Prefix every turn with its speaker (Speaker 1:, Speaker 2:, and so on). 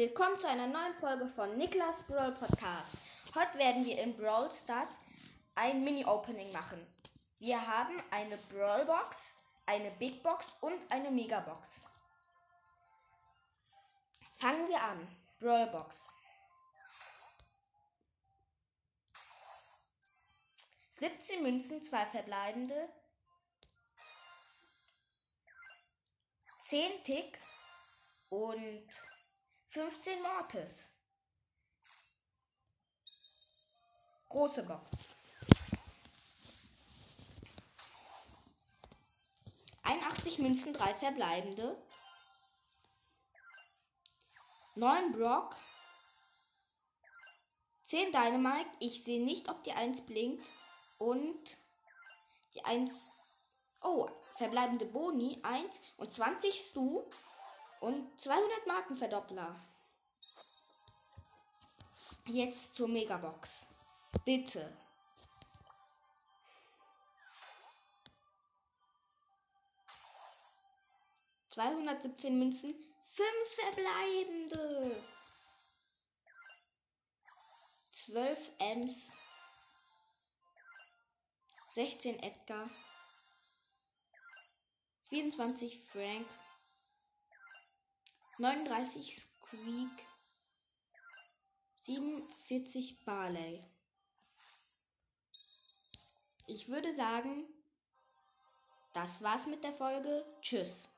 Speaker 1: Willkommen zu einer neuen Folge von Niklas Brawl Podcast. Heute werden wir in Brawl Stars ein Mini-Opening machen. Wir haben eine Brawl Box, eine Big Box und eine Mega Box. Fangen wir an. Brawl Box. Siebzehn Münzen, zwei verbleibende, zehn Tick und 15 Mortis. Große Box. 81 Münzen, 3 verbleibende. 9 Brock. 10 Dynamite. Ich sehe nicht, ob die 1 blinkt. Und die 1. Oh, verbleibende Boni 1 und 20 Stu. Und 200 Markenverdoppler. Jetzt zur Megabox. Bitte. Zweihundertsiebzehn Münzen. Fünf verbleibende. Zwölf Ems. 16 Edgar. 24 Frank. 39 Squeak, 47 Barley. Ich würde sagen, das war's mit der Folge. Tschüss.